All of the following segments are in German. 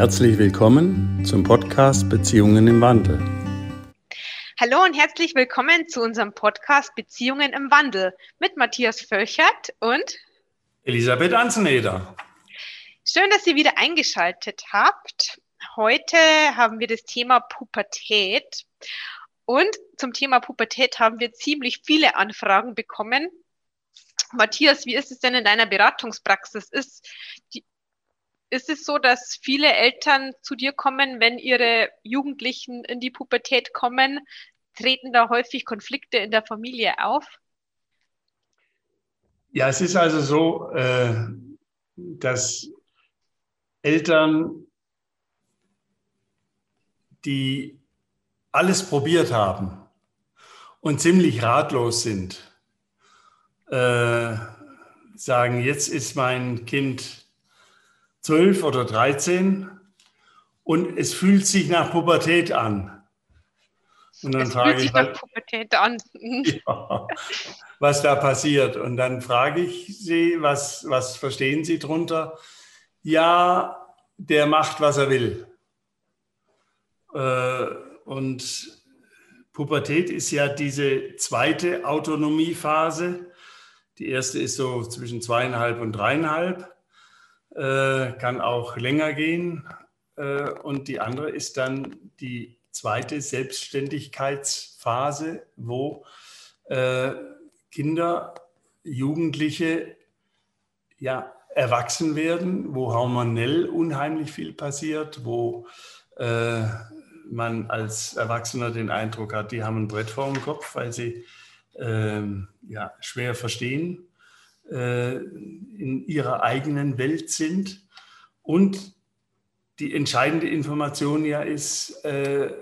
Herzlich willkommen zum Podcast Beziehungen im Wandel. Hallo und herzlich willkommen zu unserem Podcast Beziehungen im Wandel mit Matthias Völchert und Elisabeth Anzeneder. Schön, dass ihr wieder eingeschaltet habt. Heute haben wir das Thema Pubertät. Und zum Thema Pubertät haben wir ziemlich viele Anfragen bekommen. Matthias, wie ist es denn in deiner Beratungspraxis? Ist die, ist es so, dass viele Eltern zu dir kommen, wenn ihre Jugendlichen in die Pubertät kommen? Treten da häufig Konflikte in der Familie auf? Ja, es ist also so, äh, dass Eltern, die alles probiert haben und ziemlich ratlos sind, äh, sagen, jetzt ist mein Kind zwölf oder dreizehn und es fühlt sich nach Pubertät an. Und dann es frage fühlt sich nach Pubertät an. ja, was da passiert. Und dann frage ich sie, was, was verstehen Sie darunter? Ja, der macht, was er will. Äh, und Pubertät ist ja diese zweite Autonomiephase. Die erste ist so zwischen zweieinhalb und dreieinhalb äh, kann auch länger gehen. Äh, und die andere ist dann die zweite Selbstständigkeitsphase, wo äh, Kinder, Jugendliche ja erwachsen werden, wo hormonell unheimlich viel passiert, wo äh, man als Erwachsener den Eindruck hat, die haben ein Brett vor dem Kopf, weil sie ähm, ja, schwer verstehen äh, in ihrer eigenen Welt sind. Und die entscheidende Information ja ist, äh,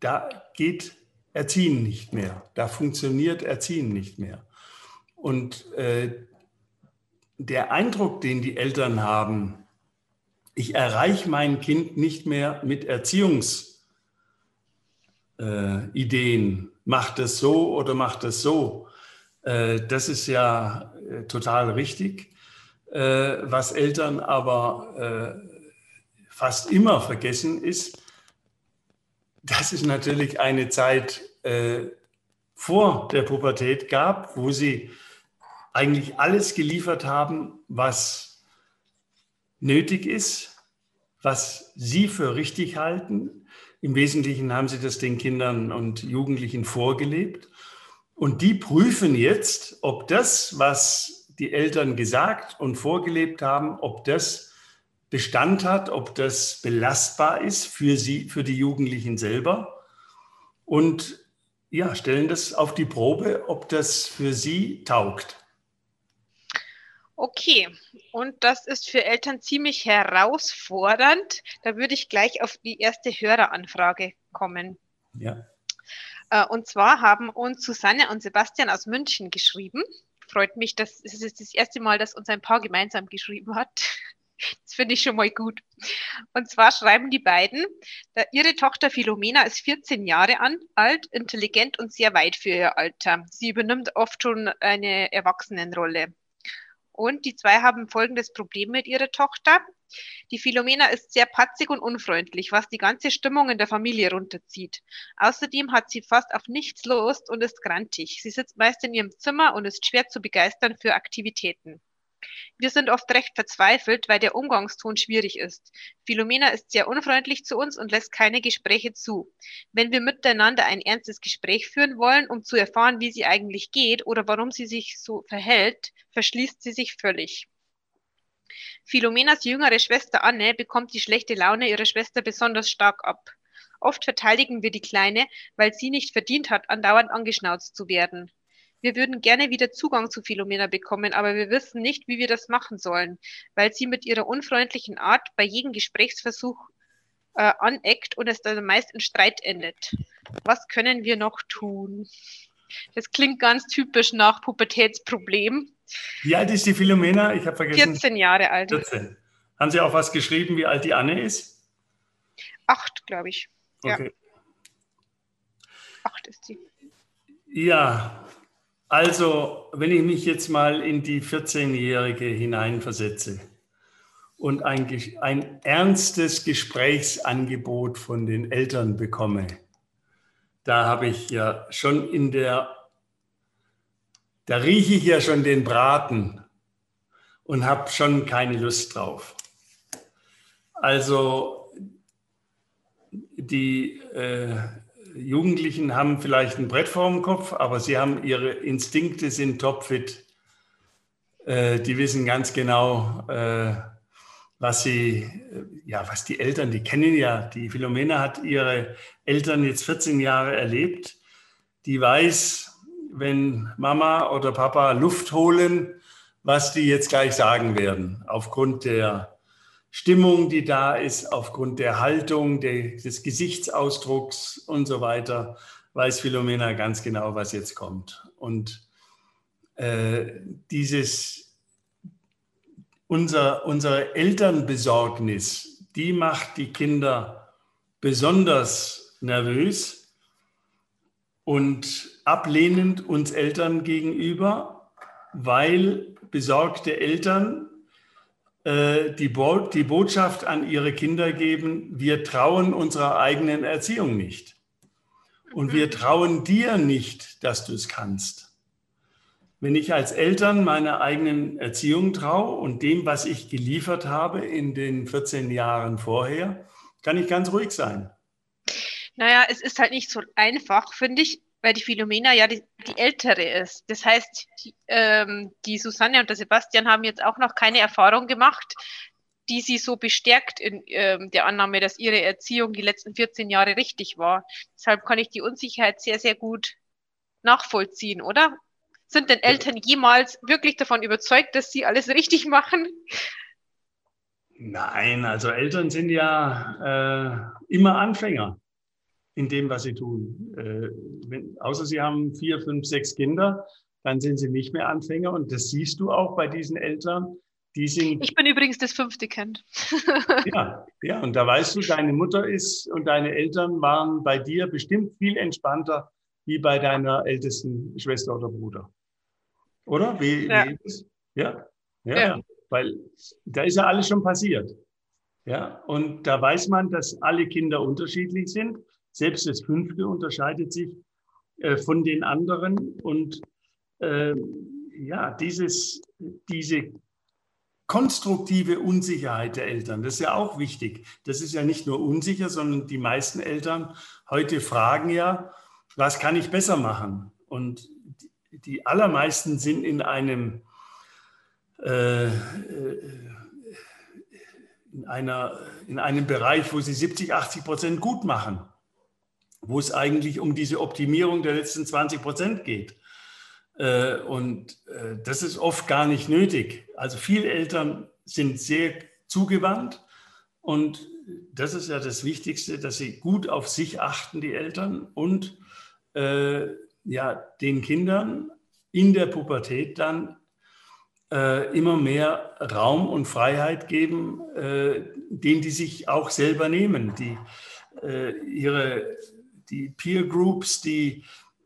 da geht Erziehen nicht mehr, da funktioniert Erziehen nicht mehr. Und äh, der Eindruck, den die Eltern haben, ich erreiche mein Kind nicht mehr mit Erziehungsideen, macht es so oder macht es so, äh, das ist ja äh, total richtig. Äh, was Eltern aber fast immer vergessen ist, dass es natürlich eine Zeit vor der Pubertät gab, wo sie eigentlich alles geliefert haben, was nötig ist, was sie für richtig halten. Im Wesentlichen haben sie das den Kindern und Jugendlichen vorgelebt. Und die prüfen jetzt, ob das, was die Eltern gesagt und vorgelebt haben, ob das Bestand hat, ob das belastbar ist für sie, für die Jugendlichen selber. Und ja, stellen das auf die Probe, ob das für sie taugt. Okay, und das ist für Eltern ziemlich herausfordernd. Da würde ich gleich auf die erste Höreranfrage kommen. Ja. Äh, und zwar haben uns Susanne und Sebastian aus München geschrieben. Freut mich, dass es ist das erste Mal, dass uns ein Paar gemeinsam geschrieben hat. Das finde ich schon mal gut. Und zwar schreiben die beiden, ihre Tochter Philomena ist 14 Jahre alt, intelligent und sehr weit für ihr Alter. Sie übernimmt oft schon eine Erwachsenenrolle. Und die zwei haben folgendes Problem mit ihrer Tochter. Die Philomena ist sehr patzig und unfreundlich, was die ganze Stimmung in der Familie runterzieht. Außerdem hat sie fast auf nichts Lust und ist grantig. Sie sitzt meist in ihrem Zimmer und ist schwer zu begeistern für Aktivitäten. Wir sind oft recht verzweifelt, weil der Umgangston schwierig ist. Philomena ist sehr unfreundlich zu uns und lässt keine Gespräche zu. Wenn wir miteinander ein ernstes Gespräch führen wollen, um zu erfahren, wie sie eigentlich geht oder warum sie sich so verhält, verschließt sie sich völlig. Philomenas jüngere Schwester Anne bekommt die schlechte Laune ihrer Schwester besonders stark ab. Oft verteidigen wir die Kleine, weil sie nicht verdient hat, andauernd angeschnauzt zu werden. Wir würden gerne wieder Zugang zu Philomena bekommen, aber wir wissen nicht, wie wir das machen sollen, weil sie mit ihrer unfreundlichen Art bei jedem Gesprächsversuch äh, aneckt und es dann meist in Streit endet. Was können wir noch tun? Das klingt ganz typisch nach Pubertätsproblem. Wie alt ist die Philomena? Ich habe vergessen. 14 Jahre alt. 14. Haben Sie auch was geschrieben, wie alt die Anne ist? Acht, glaube ich. Okay. Ja. Acht ist sie. Ja, also wenn ich mich jetzt mal in die 14-Jährige hineinversetze und ein, ein ernstes Gesprächsangebot von den Eltern bekomme, da habe ich ja schon in der, da rieche ich ja schon den Braten und habe schon keine Lust drauf. Also die äh, Jugendlichen haben vielleicht ein Brett vorm Kopf, aber sie haben ihre Instinkte, sind topfit. Äh, die wissen ganz genau, äh, was sie, äh, ja, was die Eltern, die kennen ja, die Philomena hat ihre Eltern jetzt 14 Jahre erlebt. Die weiß, wenn Mama oder Papa Luft holen, was die jetzt gleich sagen werden, aufgrund der Stimmung, die da ist, aufgrund der Haltung, des Gesichtsausdrucks und so weiter, weiß Philomena ganz genau, was jetzt kommt. Und äh, dieses, unser, unsere Elternbesorgnis, die macht die Kinder besonders nervös und ablehnend uns Eltern gegenüber, weil besorgte Eltern die, Bo die Botschaft an ihre Kinder geben, wir trauen unserer eigenen Erziehung nicht. Und wir trauen dir nicht, dass du es kannst. Wenn ich als Eltern meiner eigenen Erziehung traue und dem, was ich geliefert habe in den 14 Jahren vorher, kann ich ganz ruhig sein. Naja, es ist halt nicht so einfach, finde ich, weil die Philomena ja die, die ältere ist. Das heißt, die, ähm, die Susanne und der Sebastian haben jetzt auch noch keine Erfahrung gemacht, die sie so bestärkt in ähm, der Annahme, dass ihre Erziehung die letzten 14 Jahre richtig war. Deshalb kann ich die Unsicherheit sehr, sehr gut nachvollziehen, oder? Sind denn Eltern jemals wirklich davon überzeugt, dass sie alles richtig machen? Nein, also Eltern sind ja äh, immer Anfänger in dem, was sie tun. Äh, wenn, außer sie haben vier, fünf, sechs Kinder, dann sind sie nicht mehr Anfänger. Und das siehst du auch bei diesen Eltern. Die sind, ich bin übrigens das fünfte Kind. ja, ja, und da weißt du, deine Mutter ist und deine Eltern waren bei dir bestimmt viel entspannter wie bei deiner ältesten Schwester oder Bruder. Oder? Wie, ja. wie ist ja? ja? Ja, weil da ist ja alles schon passiert. Ja, und da weiß man, dass alle Kinder unterschiedlich sind selbst das Fünfte unterscheidet sich äh, von den anderen. Und äh, ja, dieses, diese konstruktive Unsicherheit der Eltern, das ist ja auch wichtig. Das ist ja nicht nur unsicher, sondern die meisten Eltern heute fragen ja, was kann ich besser machen? Und die allermeisten sind in einem, äh, äh in, einer, in einem Bereich, wo sie 70, 80 Prozent gut machen wo es eigentlich um diese Optimierung der letzten 20 Prozent geht. Äh, und äh, das ist oft gar nicht nötig. Also viele Eltern sind sehr zugewandt und das ist ja das Wichtigste, dass sie gut auf sich achten, die Eltern, und äh, ja, den Kindern in der Pubertät dann äh, immer mehr Raum und Freiheit geben, äh, den die sich auch selber nehmen, die äh, ihre die Peer Groups, die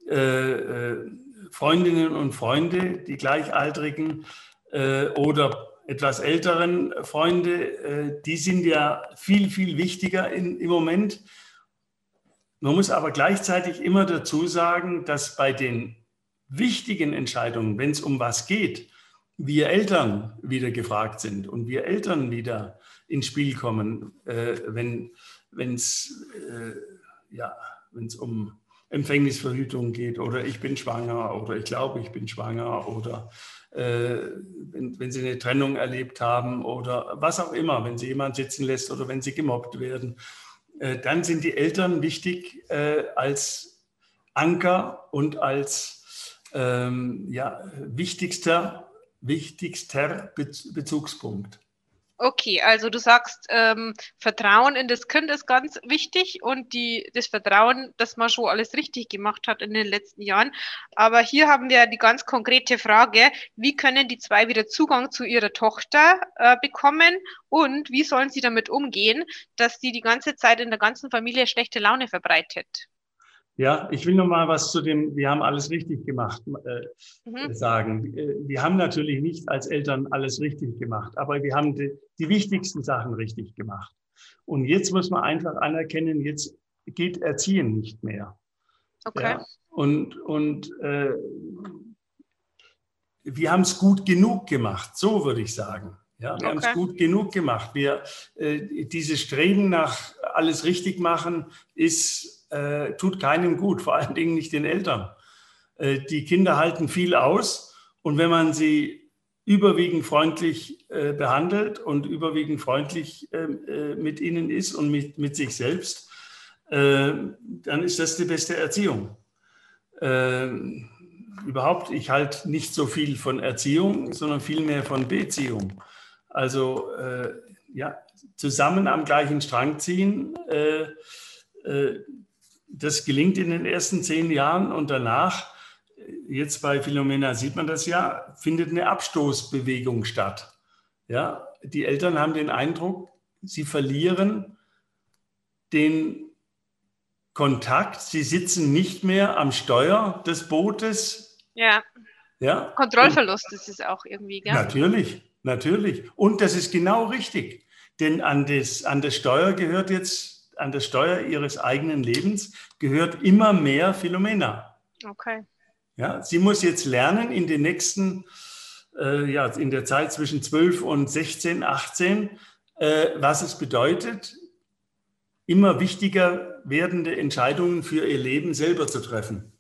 äh, äh, Freundinnen und Freunde, die Gleichaltrigen äh, oder etwas älteren Freunde, äh, die sind ja viel, viel wichtiger in, im Moment. Man muss aber gleichzeitig immer dazu sagen, dass bei den wichtigen Entscheidungen, wenn es um was geht, wir Eltern wieder gefragt sind und wir Eltern wieder ins Spiel kommen, äh, wenn es äh, ja, wenn es um Empfängnisverhütung geht oder ich bin schwanger oder ich glaube, ich bin schwanger oder äh, wenn, wenn, Sie eine Trennung erlebt haben oder was auch immer, wenn Sie jemanden sitzen lässt oder wenn Sie gemobbt werden, äh, dann sind die Eltern wichtig äh, als Anker und als ähm, ja, wichtigster, wichtigster Bezugspunkt. Okay, also du sagst, ähm, Vertrauen in das Kind ist ganz wichtig und die, das Vertrauen, dass man schon alles richtig gemacht hat in den letzten Jahren. Aber hier haben wir die ganz konkrete Frage, wie können die zwei wieder Zugang zu ihrer Tochter äh, bekommen und wie sollen sie damit umgehen, dass sie die ganze Zeit in der ganzen Familie schlechte Laune verbreitet? Ja, ich will noch mal was zu dem, wir haben alles richtig gemacht, äh, mhm. sagen. Äh, wir haben natürlich nicht als Eltern alles richtig gemacht, aber wir haben die, die wichtigsten Sachen richtig gemacht. Und jetzt muss man einfach anerkennen, jetzt geht Erziehen nicht mehr. Okay. Ja, und und äh, wir haben es gut genug gemacht, so würde ich sagen. Ja, wir okay. haben es gut genug gemacht. Wir, äh, dieses Streben nach alles richtig machen ist, äh, tut keinem gut, vor allen Dingen nicht den Eltern. Äh, die Kinder halten viel aus und wenn man sie überwiegend freundlich äh, behandelt und überwiegend freundlich ähm, äh, mit ihnen ist und mit, mit sich selbst, äh, dann ist das die beste Erziehung. Ähm, überhaupt, ich halte nicht so viel von Erziehung, sondern vielmehr von Beziehung. Also äh, ja, zusammen am gleichen Strang ziehen, äh, äh, das gelingt in den ersten zehn Jahren und danach, jetzt bei Philomena sieht man das ja, findet eine Abstoßbewegung statt. Ja, die Eltern haben den Eindruck, sie verlieren den Kontakt, sie sitzen nicht mehr am Steuer des Bootes. Ja. ja? Kontrollverlust ist es auch irgendwie, gell? Natürlich, natürlich. Und das ist genau richtig. Denn an das, an das Steuer gehört jetzt, an das Steuer ihres eigenen Lebens gehört immer mehr Philomena. Okay. Ja, sie muss jetzt lernen in den nächsten, äh, ja, in der Zeit zwischen 12 und 16, 18, äh, was es bedeutet, immer wichtiger werdende Entscheidungen für ihr Leben selber zu treffen.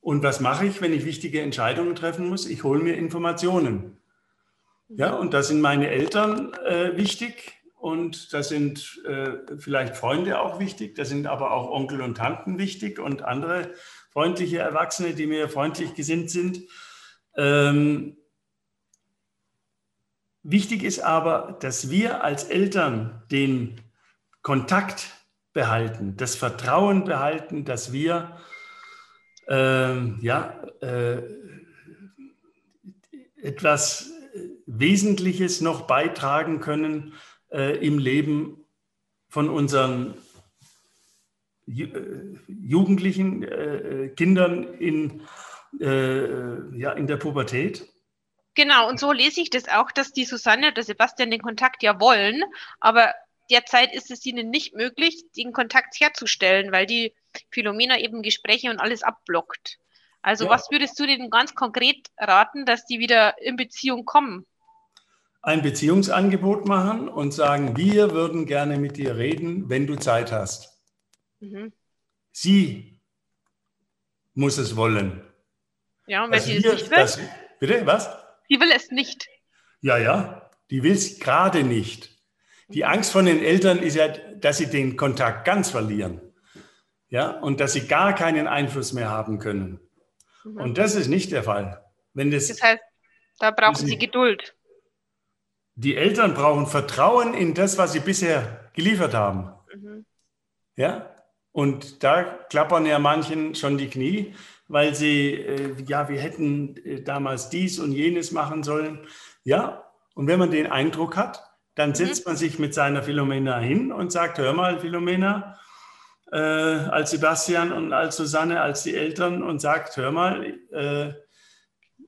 Und was mache ich, wenn ich wichtige Entscheidungen treffen muss? Ich hole mir Informationen. Ja, und da sind meine Eltern äh, wichtig und da sind äh, vielleicht Freunde auch wichtig, da sind aber auch Onkel und Tanten wichtig und andere freundliche Erwachsene, die mir freundlich gesinnt sind. Ähm, wichtig ist aber, dass wir als Eltern den Kontakt behalten, das Vertrauen behalten, dass wir ähm, ja, äh, etwas Wesentliches noch beitragen können äh, im Leben von unseren Ju äh, Jugendlichen, äh, Kindern in, äh, ja, in der Pubertät. Genau, und so lese ich das auch, dass die Susanne oder Sebastian den Kontakt ja wollen, aber derzeit ist es ihnen nicht möglich, den Kontakt herzustellen, weil die Philomena eben Gespräche und alles abblockt. Also ja. was würdest du denen ganz konkret raten, dass die wieder in Beziehung kommen? Ein Beziehungsangebot machen und sagen, wir würden gerne mit dir reden, wenn du Zeit hast. Mhm. Sie muss es wollen. Ja, und wenn sie es nicht will? Das, bitte, was? Sie will es nicht. Ja, ja, die will es gerade nicht. Die Angst von den Eltern ist ja, dass sie den Kontakt ganz verlieren. Ja, und dass sie gar keinen Einfluss mehr haben können. Mhm. Und das ist nicht der Fall. Wenn das, das heißt, da brauchen sie Geduld. Die Eltern brauchen Vertrauen in das, was sie bisher geliefert haben. Mhm. Ja, und da klappern ja manchen schon die Knie, weil sie, äh, ja, wir hätten äh, damals dies und jenes machen sollen. Ja, und wenn man den Eindruck hat, dann mhm. setzt man sich mit seiner Philomena hin und sagt, hör mal, Philomena, äh, als Sebastian und als Susanne, als die Eltern und sagt, hör mal, äh,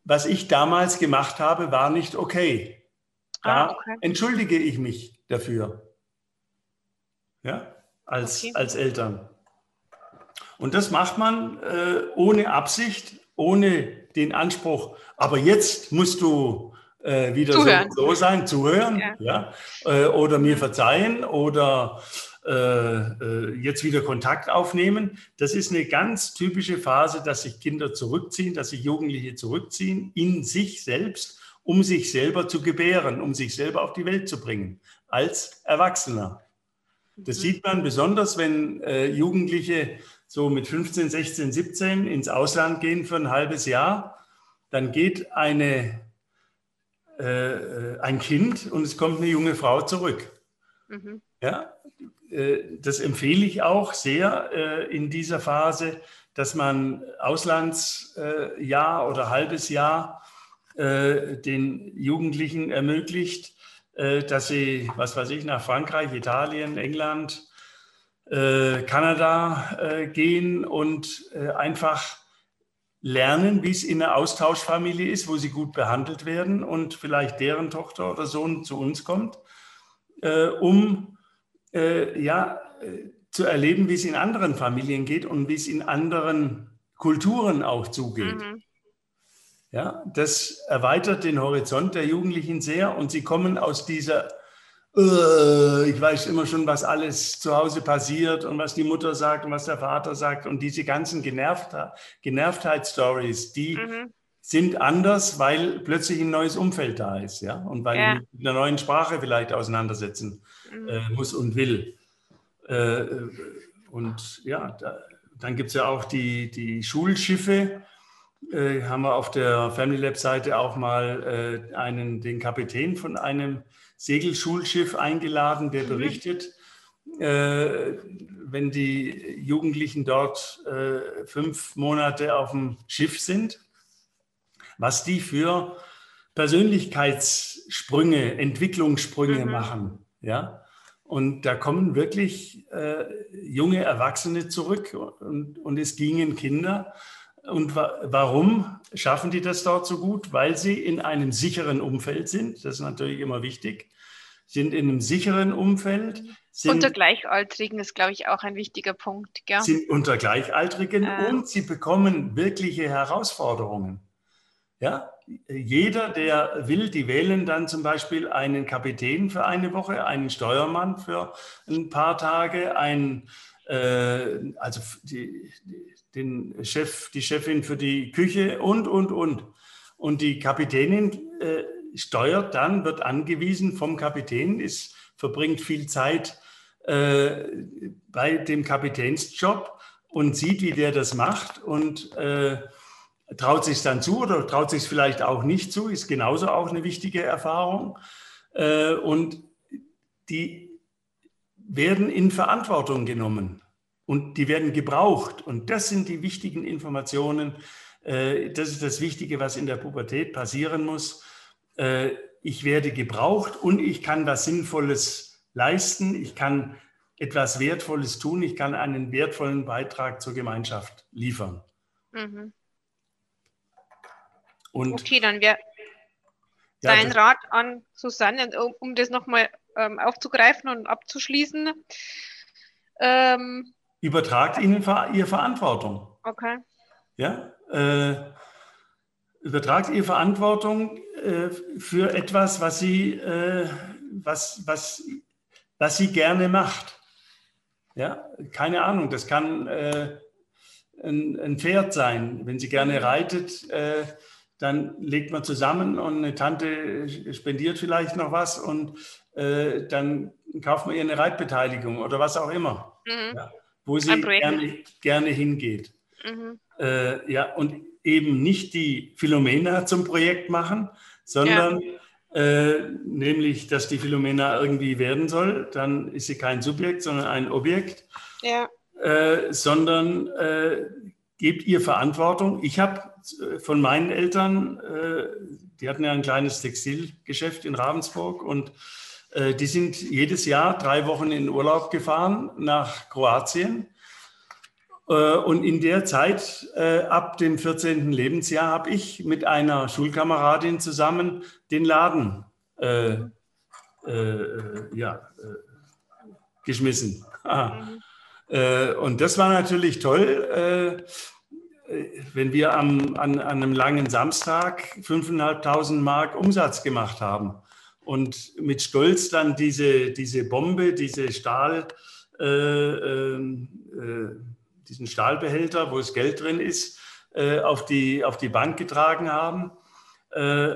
was ich damals gemacht habe, war nicht okay. Da ah, okay. entschuldige ich mich dafür. Ja, als, okay. als Eltern. Und das macht man äh, ohne Absicht, ohne den Anspruch, aber jetzt musst du äh, wieder so, so, sein, zuhören, ja. ja? Äh, oder mir verzeihen oder äh, äh, jetzt wieder Kontakt aufnehmen. Das ist eine ganz typische Phase, dass sich Kinder zurückziehen, dass sich Jugendliche zurückziehen in sich selbst um sich selber zu gebären, um sich selber auf die Welt zu bringen, als Erwachsener. Das mhm. sieht man besonders, wenn äh, Jugendliche so mit 15, 16, 17 ins Ausland gehen für ein halbes Jahr. Dann geht eine, äh, ein Kind und es kommt eine junge Frau zurück. Mhm. Ja, äh, das empfehle ich auch sehr äh, in dieser Phase, dass man Auslandsjahr oder halbes Jahr äh, den Jugendlichen ermöglicht, äh, dass sie, was weiß ich, nach Frankreich, Italien, England äh, Kanada äh, gehen und äh, einfach lernen, wie es in einer Austauschfamilie ist, wo sie gut behandelt werden und vielleicht deren Tochter oder Sohn zu uns kommt, äh, um äh, ja, äh, zu erleben, wie es in anderen Familien geht und wie es in anderen Kulturen auch zugeht. Mhm. Ja, das erweitert den Horizont der Jugendlichen sehr und sie kommen aus dieser, äh, ich weiß immer schon, was alles zu Hause passiert und was die Mutter sagt und was der Vater sagt und diese ganzen Genervt Genervtheit-Stories, die mhm. sind anders, weil plötzlich ein neues Umfeld da ist, ja, und weil ja. mit einer neuen Sprache vielleicht auseinandersetzen mhm. äh, muss und will. Äh, und ja, da, dann gibt es ja auch die, die Schulschiffe, äh, haben wir auf der Family Lab Seite auch mal äh, einen, den Kapitän von einem Segelschulschiff eingeladen, der mhm. berichtet, äh, wenn die Jugendlichen dort äh, fünf Monate auf dem Schiff sind, was die für Persönlichkeitssprünge, Entwicklungssprünge mhm. machen. Ja? Und da kommen wirklich äh, junge Erwachsene zurück und, und es gingen Kinder. Und wa warum schaffen die das dort so gut? Weil sie in einem sicheren Umfeld sind. Das ist natürlich immer wichtig. Sind in einem sicheren Umfeld. Sind, unter Gleichaltrigen ist, glaube ich, auch ein wichtiger Punkt. Gell? Sind unter Gleichaltrigen äh. und sie bekommen wirkliche Herausforderungen. Ja, jeder, der will, die wählen dann zum Beispiel einen Kapitän für eine Woche, einen Steuermann für ein paar Tage, einen, äh, also die, den Chef, die Chefin für die Küche und, und, und. Und die Kapitänin äh, steuert dann, wird angewiesen vom Kapitän, ist, verbringt viel Zeit äh, bei dem Kapitänsjob und sieht, wie der das macht und äh, traut sich dann zu oder traut sich vielleicht auch nicht zu, ist genauso auch eine wichtige Erfahrung. Äh, und die werden in Verantwortung genommen und die werden gebraucht. Und das sind die wichtigen Informationen. Äh, das ist das Wichtige, was in der Pubertät passieren muss. Äh, ich werde gebraucht und ich kann was Sinnvolles leisten. Ich kann etwas Wertvolles tun. Ich kann einen wertvollen Beitrag zur Gemeinschaft liefern. Mhm. Und okay, dann wäre ja, dein Rat an Susanne, um, um das nochmal ähm, aufzugreifen und abzuschließen. Ähm, Übertragt ihnen ihr Verantwortung. Okay. Ja, äh, übertragt ihr Verantwortung äh, für etwas, was sie, äh, was, was, was sie gerne macht. Ja, keine Ahnung, das kann äh, ein, ein, Pferd sein. Wenn sie gerne reitet, äh, dann legt man zusammen und eine Tante spendiert vielleicht noch was und äh, dann kauft man ihr eine Reitbeteiligung oder was auch immer. Mhm. Ja wo sie gerne, gerne hingeht. Mhm. Äh, ja, und eben nicht die Philomena zum Projekt machen, sondern ja. äh, nämlich, dass die Philomena irgendwie werden soll. Dann ist sie kein Subjekt, sondern ein Objekt. Ja. Äh, sondern äh, gebt ihr Verantwortung. Ich habe äh, von meinen Eltern, äh, die hatten ja ein kleines Textilgeschäft in Ravensburg und die sind jedes Jahr drei Wochen in Urlaub gefahren nach Kroatien. Äh, und in der Zeit, äh, ab dem 14. Lebensjahr, habe ich mit einer Schulkameradin zusammen den Laden äh, äh, ja, äh, geschmissen. Mhm. und das war natürlich toll, wenn wir am, an, an einem langen Samstag 5.500 Mark Umsatz gemacht haben und mit Stolz dann diese, diese Bombe, diese Stahl, äh, äh, äh, diesen Stahlbehälter, wo das Geld drin ist, äh, auf, die, auf die Bank getragen haben. Äh,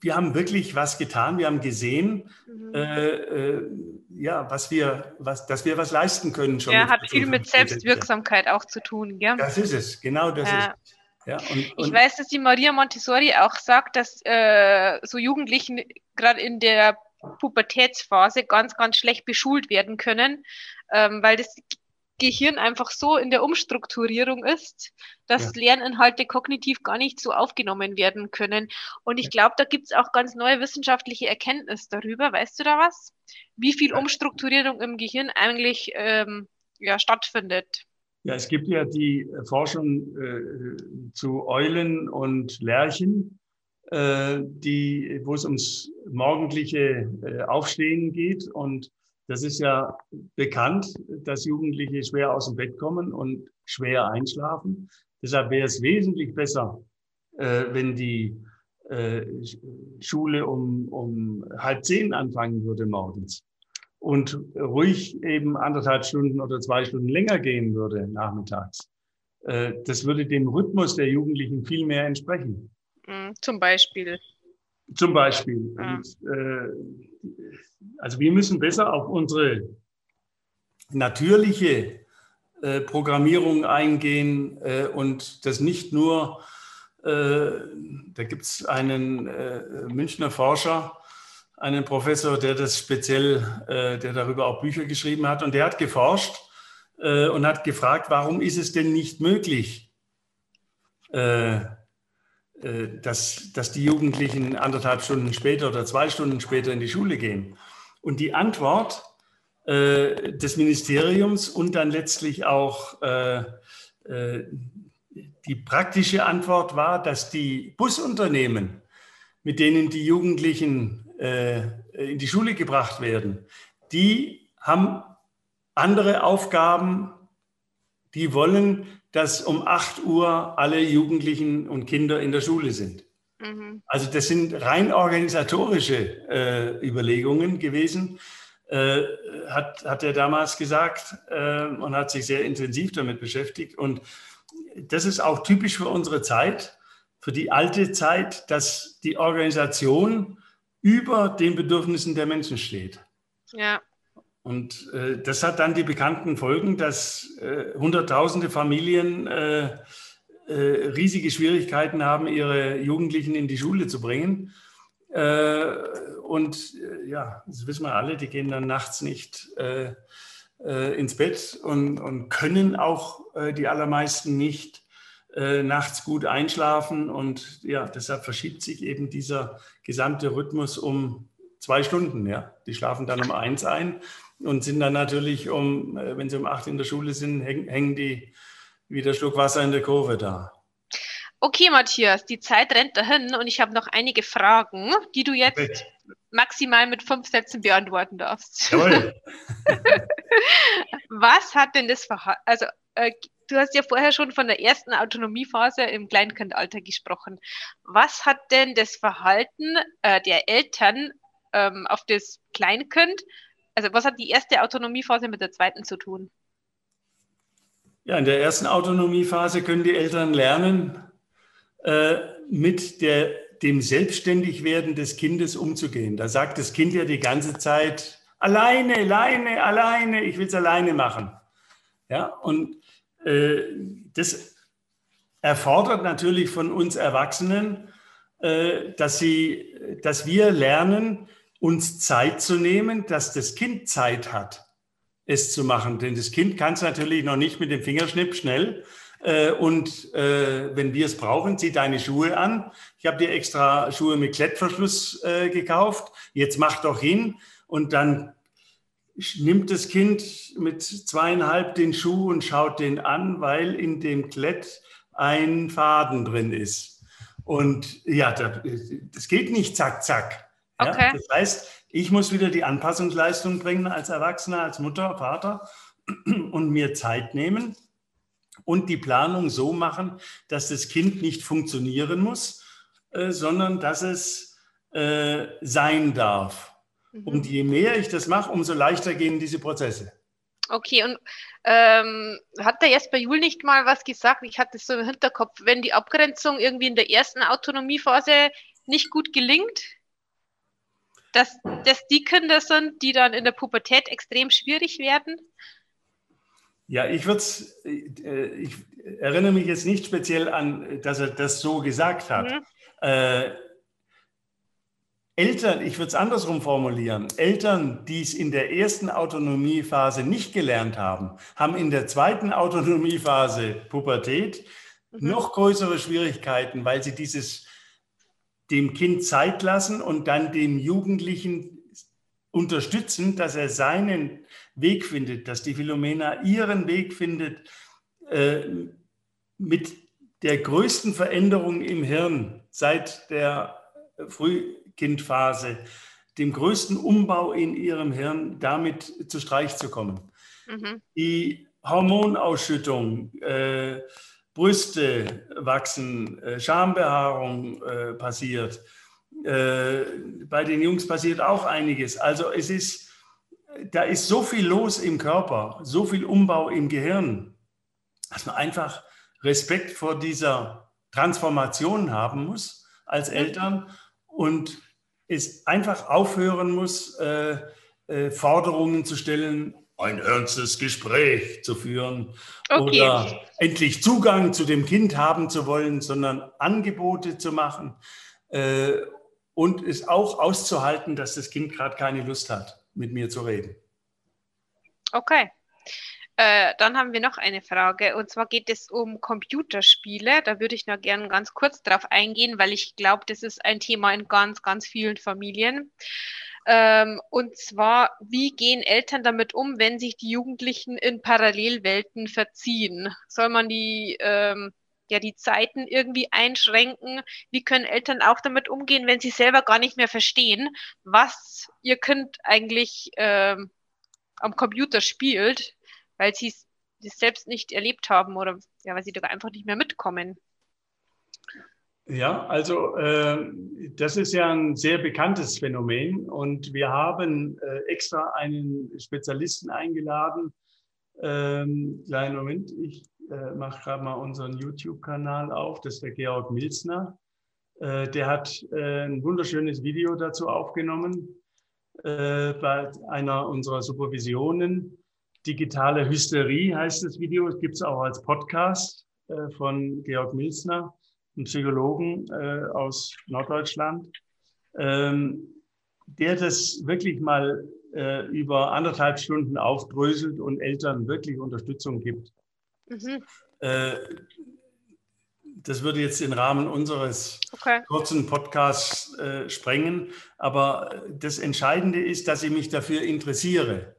wir haben wirklich was getan, wir haben gesehen, mhm. Äh, ja, was wir, was, dass wir was leisten können. Schon ja, hat viel mit Selbstwirksamkeit auch zu tun. Gell? Das ist es, genau das ja. ist es. Ja, und, und ich weiß, dass die Maria Montessori auch sagt, dass äh, so Jugendlichen gerade in der Pubertätsphase ganz, ganz schlecht beschult werden können, ähm, weil das Gehirn einfach so in der Umstrukturierung ist, dass ja. Lerninhalte kognitiv gar nicht so aufgenommen werden können. Und ich glaube, da gibt es auch ganz neue wissenschaftliche Erkenntnisse darüber. Weißt du da was? Wie viel Umstrukturierung im Gehirn eigentlich ähm, ja, stattfindet? Ja, es gibt ja die Forschung äh, zu Eulen und Lerchen, äh, die, wo es ums morgendliche äh, Aufstehen geht. Und das ist ja bekannt, dass Jugendliche schwer aus dem Bett kommen und schwer einschlafen. Deshalb wäre es wesentlich besser, äh, wenn die äh, Schule um, um halb zehn anfangen würde morgens und ruhig eben anderthalb Stunden oder zwei Stunden länger gehen würde nachmittags. Äh, das würde dem Rhythmus der Jugendlichen viel mehr entsprechen. Mhm, zum Beispiel. Zum Beispiel. Ja. Und, äh, also wir müssen besser auf unsere natürliche äh, Programmierung eingehen äh, und das nicht nur, äh, da gibt es einen äh, Münchner Forscher, einen Professor, der das speziell, äh, der darüber auch Bücher geschrieben hat und der hat geforscht äh, und hat gefragt, warum ist es denn nicht möglich, dass, dass die Jugendlichen anderthalb Stunden später oder zwei Stunden später in die Schule gehen. Und die Antwort äh, des Ministeriums und dann letztlich auch äh, äh, die praktische Antwort war, dass die Busunternehmen, mit denen die Jugendlichen äh, in die Schule gebracht werden, die haben andere Aufgaben, die wollen, dass um 8 Uhr alle Jugendlichen und Kinder in der Schule sind. Mhm. Also das sind rein organisatorische äh, Überlegungen gewesen, äh, hat, hat er damals gesagt äh, und hat sich sehr intensiv damit beschäftigt. Und das ist auch typisch für unsere Zeit, für die alte Zeit, dass die Organisation über den Bedürfnissen der Menschen steht. Ja. Und äh, das hat dann die bekannten Folgen, dass äh, Hunderttausende Familien äh, äh, riesige Schwierigkeiten haben, ihre Jugendlichen in die Schule zu bringen. Äh, und äh, ja, das wissen wir alle, die gehen dann nachts nicht ins Bett und, und können auch die allermeisten nicht nachts gut einschlafen. Und ja, deshalb verschiebt sich eben dieser gesamte Rhythmus um zwei Stunden. Ja. Die schlafen dann um eins ein und sind dann natürlich um, wenn sie um acht in der Schule sind, hängen die wie der Schluck Wasser in der Kurve da. Okay, Matthias, die Zeit rennt dahin und ich habe noch einige Fragen, die du jetzt Bitte. maximal mit fünf Sätzen beantworten darfst. Jawohl. Was hat denn das Verhalten, also äh, du hast ja vorher schon von der ersten Autonomiephase im Kleinkindalter gesprochen. Was hat denn das Verhalten äh, der Eltern ähm, auf das Kleinkind, also was hat die erste Autonomiephase mit der zweiten zu tun? Ja, in der ersten Autonomiephase können die Eltern lernen, äh, mit der, dem Selbstständigwerden des Kindes umzugehen. Da sagt das Kind ja die ganze Zeit, alleine, alleine, alleine, ich will es alleine machen. Ja, und das erfordert natürlich von uns Erwachsenen, äh, dass, sie, dass wir lernen, uns Zeit zu nehmen, dass das Kind Zeit hat es zu machen. Denn das Kind kann es natürlich noch nicht mit dem Fingerschnipp schnell. Äh, und äh, wenn wir es brauchen, zieh deine Schuhe an. Ich habe dir extra Schuhe mit Klettverschluss äh, gekauft. Jetzt mach doch hin. Und dann nimmt das Kind mit zweieinhalb den Schuh und schaut den an, weil in dem Klett ein Faden drin ist. Und ja, das geht nicht zack, zack. Ja? Okay. Das heißt, ich muss wieder die Anpassungsleistung bringen als Erwachsener, als Mutter, Vater und mir Zeit nehmen und die Planung so machen, dass das Kind nicht funktionieren muss, äh, sondern dass es äh, sein darf. Mhm. Und je mehr ich das mache, umso leichter gehen diese Prozesse. Okay, und ähm, hat der Jesper Juhl nicht mal was gesagt? Ich hatte es so im Hinterkopf, wenn die Abgrenzung irgendwie in der ersten Autonomiephase nicht gut gelingt, dass das die Kinder sind, die dann in der Pubertät extrem schwierig werden? Ja, ich würde äh, ich erinnere mich jetzt nicht speziell an, dass er das so gesagt hat. Mhm. Äh, Eltern, ich würde es andersrum formulieren, Eltern, die es in der ersten Autonomiephase nicht gelernt haben, haben in der zweiten Autonomiephase Pubertät mhm. noch größere Schwierigkeiten, weil sie dieses dem Kind Zeit lassen und dann dem Jugendlichen unterstützen, dass er seinen Weg findet, dass die Philomena ihren Weg findet äh, mit der größten Veränderung im Hirn seit der Frühkindphase, dem größten Umbau in ihrem Hirn, damit zu Streich zu kommen. Mhm. Die Hormonausschüttung, äh, Brüste wachsen, äh, Schambehaarung äh, passiert. Äh, bei den Jungs passiert auch einiges. Also es ist, da ist so viel los im Körper, so viel Umbau im Gehirn, dass man einfach Respekt vor dieser Transformation haben muss als Eltern und es einfach aufhören muss, äh, äh, Forderungen zu stellen, ein ernstes Gespräch zu führen okay. oder endlich Zugang zu dem Kind haben zu wollen, sondern Angebote zu machen äh, und es auch auszuhalten, dass das Kind gerade keine Lust hat, mit mir zu reden. Okay. Äh, dann haben wir noch eine Frage und zwar geht es um Computerspiele. Da würde ich noch gerne ganz kurz drauf eingehen, weil ich glaube, das ist ein Thema in ganz, ganz vielen Familien. Ähm, und zwar, wie gehen Eltern damit um, wenn sich die Jugendlichen in Parallelwelten verziehen? Soll man die, ähm, ja, die Zeiten irgendwie einschränken? Wie können Eltern auch damit umgehen, wenn sie selber gar nicht mehr verstehen, was ihr Kind eigentlich ähm, am Computer spielt? Weil sie es selbst nicht erlebt haben oder ja, weil sie da einfach nicht mehr mitkommen. Ja, also äh, das ist ja ein sehr bekanntes Phänomen und wir haben äh, extra einen Spezialisten eingeladen. Ähm, kleinen Moment, ich äh, mache gerade mal unseren YouTube-Kanal auf, das ist der Georg Milzner. Äh, der hat äh, ein wunderschönes Video dazu aufgenommen äh, bei einer unserer Supervisionen Digitale Hysterie heißt das Video. Es gibt es auch als Podcast äh, von Georg Milzner, einem Psychologen äh, aus Norddeutschland, ähm, der das wirklich mal äh, über anderthalb Stunden aufdröselt und Eltern wirklich Unterstützung gibt. Mhm. Äh, das würde jetzt den Rahmen unseres okay. kurzen Podcasts äh, sprengen. Aber das Entscheidende ist, dass ich mich dafür interessiere.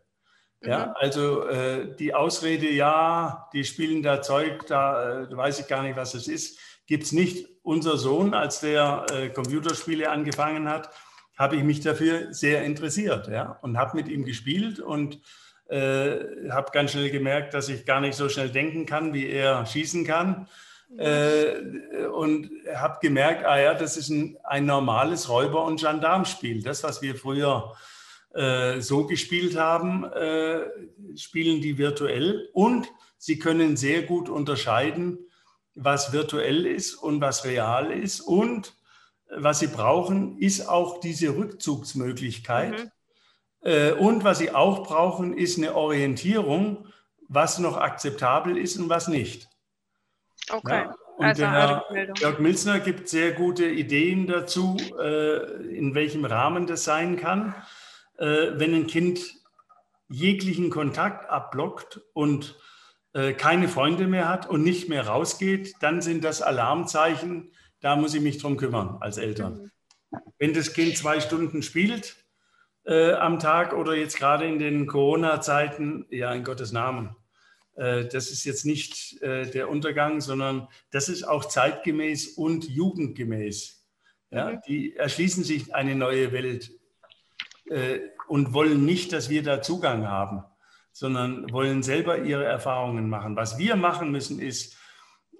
Ja, mhm. also äh, die Ausrede, ja, die spielen da Zeug, da äh, weiß ich gar nicht, was es ist, gibt es nicht. Unser Sohn, als der äh, Computerspiele angefangen hat, habe ich mich dafür sehr interessiert ja, und habe mit ihm gespielt und äh, habe ganz schnell gemerkt, dass ich gar nicht so schnell denken kann, wie er schießen kann. Äh, und habe gemerkt, ah ja, das ist ein, ein normales Räuber- und Gendarmspiel. Das, was wir früher so gespielt haben, äh, spielen die virtuell und sie können sehr gut unterscheiden, was virtuell ist und was real ist und was sie brauchen, ist auch diese Rückzugsmöglichkeit. Mhm. Äh, und was sie auch brauchen, ist eine Orientierung, was noch akzeptabel ist und was nicht. Okay. Ja, und also der Herr Jörg Milzner gibt sehr gute Ideen dazu, äh, in welchem Rahmen das sein kann äh, wenn ein Kind jeglichen Kontakt abblockt und äh, keine Freunde mehr hat und nicht mehr rausgeht, dann sind das Alarmzeichen, da muss ich mich drum kümmern als Eltern. Mhm. Wenn das Kind zwei Stunden spielt äh, am Tag oder jetzt gerade in den Corona-Zeiten, ja, in Gottes Namen, äh, das ist jetzt nicht äh, der Untergang, sondern das ist auch zeitgemäß und jugendgemäß. Ja, mhm. Die erschließen sich eine neue Welt äh, und wollen nicht, dass wir da Zugang haben, sondern wollen selber ihre Erfahrungen machen. Was wir machen müssen, ist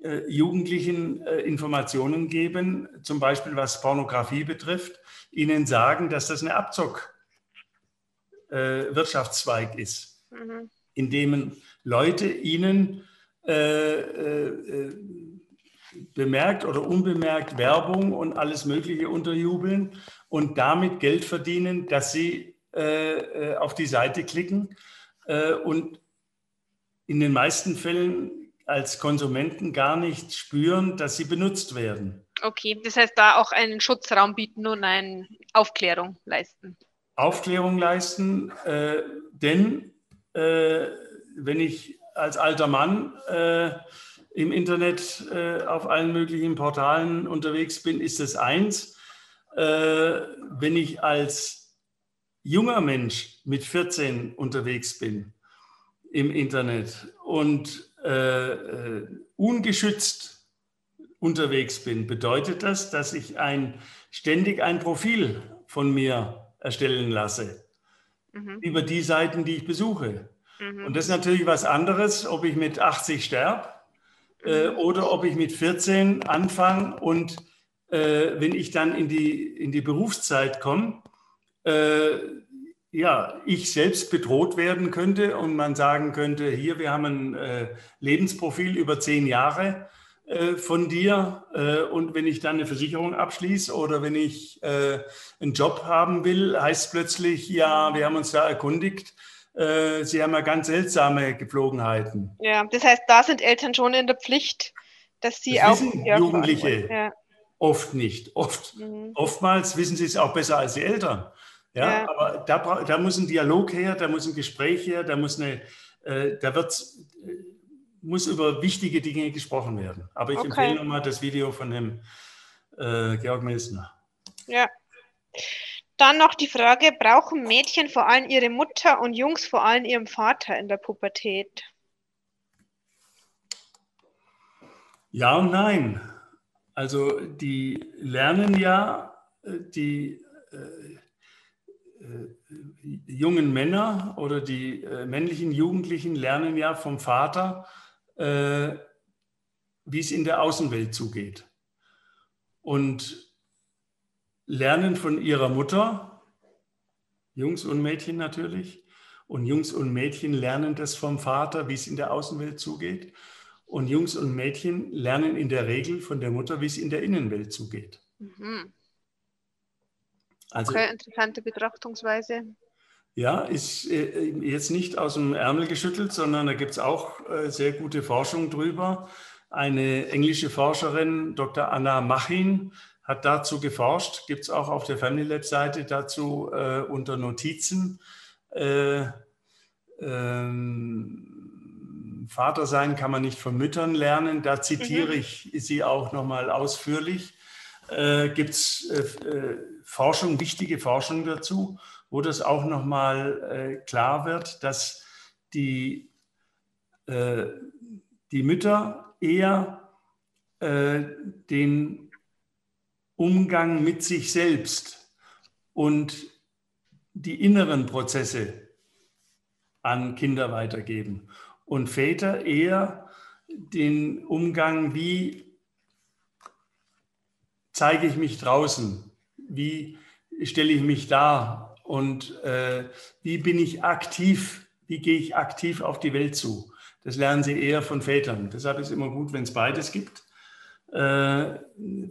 äh, Jugendlichen äh, Informationen geben, zum Beispiel was Pornografie betrifft, ihnen sagen, dass das eine Abzock-Wirtschaftszweig äh, ist, mhm. in dem Leute ihnen äh, äh, bemerkt oder unbemerkt Werbung und alles Mögliche unterjubeln und damit Geld verdienen, dass sie äh, äh, auf die Seite klicken äh, und in den meisten Fällen als Konsumenten gar nicht spüren, dass sie benutzt werden. Okay, das heißt, da auch einen Schutzraum bieten und ein Aufklärung leisten. Aufklärung leisten, äh, denn äh, wenn ich als alter Mann äh, im Internet auf allen möglichen Portalen unterwegs bin, ist das eins. Äh, wenn ich als junger Mensch mit 14 unterwegs bin im Internet und äh, äh, ungeschützt unterwegs bin, bedeutet das, dass ich ein, ständig ein Profil von mir erstellen lasse mhm. über die Seiten, die ich besuche. Mhm. Und das ist natürlich was anderes, ob ich mit 80 sterbe äh, mhm. oder ob ich mit 14 anfange und äh, wenn ich dann in die, in die Berufszeit komme, äh, ja, ich selbst bedroht werden könnte und man sagen könnte, hier, wir haben ein äh, Lebensprofil über zehn Jahre äh, von dir äh, und wenn ich dann eine Versicherung abschließe oder wenn ich äh, einen Job haben will, heißt plötzlich, ja, wir haben uns da erkundigt, äh, sie haben ja ganz seltsame Gepflogenheiten. Ja, das heißt, da sind Eltern schon in der Pflicht, dass sie das auch. Jugendliche ja. Oft nicht. Oft, mhm. Oftmals wissen sie es auch besser als die Eltern. Ja, ja. aber da, da muss ein Dialog her, da muss ein Gespräch her, da muss eine, äh, da wird muss über wichtige Dinge gesprochen werden. Aber ich okay. empfehle nochmal das Video von dem äh, Georg Milsner. Ja. Dann noch die Frage, brauchen Mädchen vor allem ihre Mutter und Jungs vor allem ihren Vater in der Pubertät? Ja und nein. Also die lernen ja, äh, die äh, äh, jungen Männer oder die äh, männlichen Jugendlichen lernen ja vom Vater, äh, wie es in der Außenwelt zugeht. Und lernen von ihrer Mutter, Jungs und Mädchen natürlich, und Jungs und Mädchen lernen das vom Vater, wie es in der Außenwelt zugeht. Und Jungs und Mädchen lernen in der Regel von der Mutter, wie es in der Innenwelt zugeht. Mhm. Also, okay, interessante Betrachtungsweise. Ja, ist äh, jetzt nicht aus dem Ärmel geschüttelt, sondern da gibt es auch äh, sehr gute Forschung drüber. Eine englische Forscherin, Dr. Anna Machin, hat dazu geforscht, gibt es auch auf der Family Lab Seite dazu äh, unter Notizen. Äh, ähm, Vater sein kann man nicht von Müttern lernen. Da zitiere mhm. ich sie auch nochmal ausführlich. Äh, gibt es äh, Forschung, wichtige Forschung dazu wo das auch nochmal äh, klar wird, dass die, äh, die Mütter eher äh, den Umgang mit sich selbst und die inneren Prozesse an Kinder weitergeben und Väter eher den Umgang, wie zeige ich mich draußen, wie stelle ich mich dar, und äh, wie bin ich aktiv, wie gehe ich aktiv auf die Welt zu. Das lernen sie eher von Vätern. Deshalb ist es immer gut, wenn es beides gibt. Äh,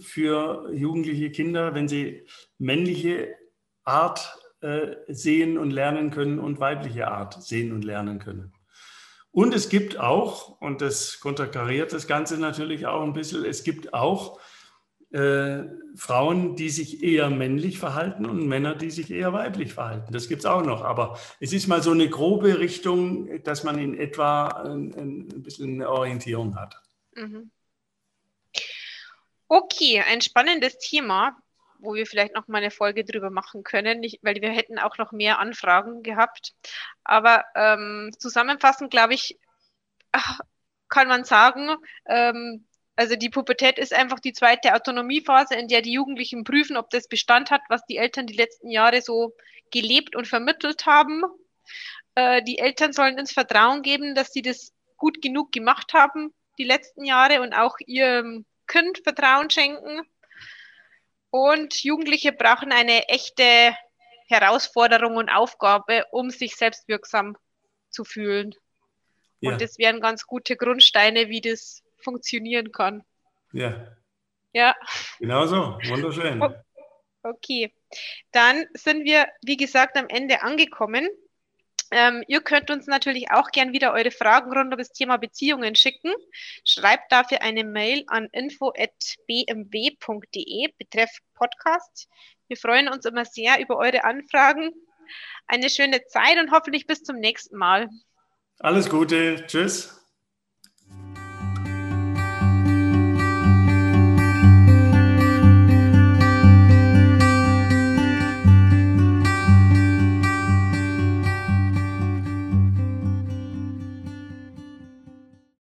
für jugendliche Kinder, wenn sie männliche Art äh, sehen und lernen können und weibliche Art sehen und lernen können. Und es gibt auch, und das konterkariert das Ganze natürlich auch ein bisschen, es gibt auch äh, Frauen, die sich eher männlich verhalten und Männer, die sich eher weiblich verhalten. Das gibt es auch noch. Aber es ist mal so eine grobe Richtung, dass man in etwa ein, ein bisschen eine Orientierung hat. Mhm. Okay, ein spannendes Thema, wo wir vielleicht noch mal eine Folge drüber machen können, ich, weil wir hätten auch noch mehr Anfragen gehabt. Aber ähm, zusammenfassend, glaube ich, kann man sagen, ähm, also die Pubertät ist einfach die zweite Autonomiephase, in der die Jugendlichen prüfen, ob das Bestand hat, was die Eltern die letzten Jahre so gelebt und vermittelt haben. Äh, die Eltern sollen ins Vertrauen geben, dass sie das gut genug gemacht haben die letzten Jahre und auch ihrem Kind Vertrauen schenken. Und Jugendliche brauchen eine echte Herausforderung und Aufgabe, um sich selbstwirksam zu fühlen. Ja. Und das wären ganz gute Grundsteine, wie das funktionieren kann. Ja. Ja. Genau so. Wunderschön. Okay. Dann sind wir, wie gesagt, am Ende angekommen. Ähm, ihr könnt uns natürlich auch gern wieder eure Fragen rund um das Thema Beziehungen schicken. Schreibt dafür eine Mail an info.bmw.de betreff Podcast. Wir freuen uns immer sehr über eure Anfragen. Eine schöne Zeit und hoffentlich bis zum nächsten Mal. Alles Gute. Tschüss.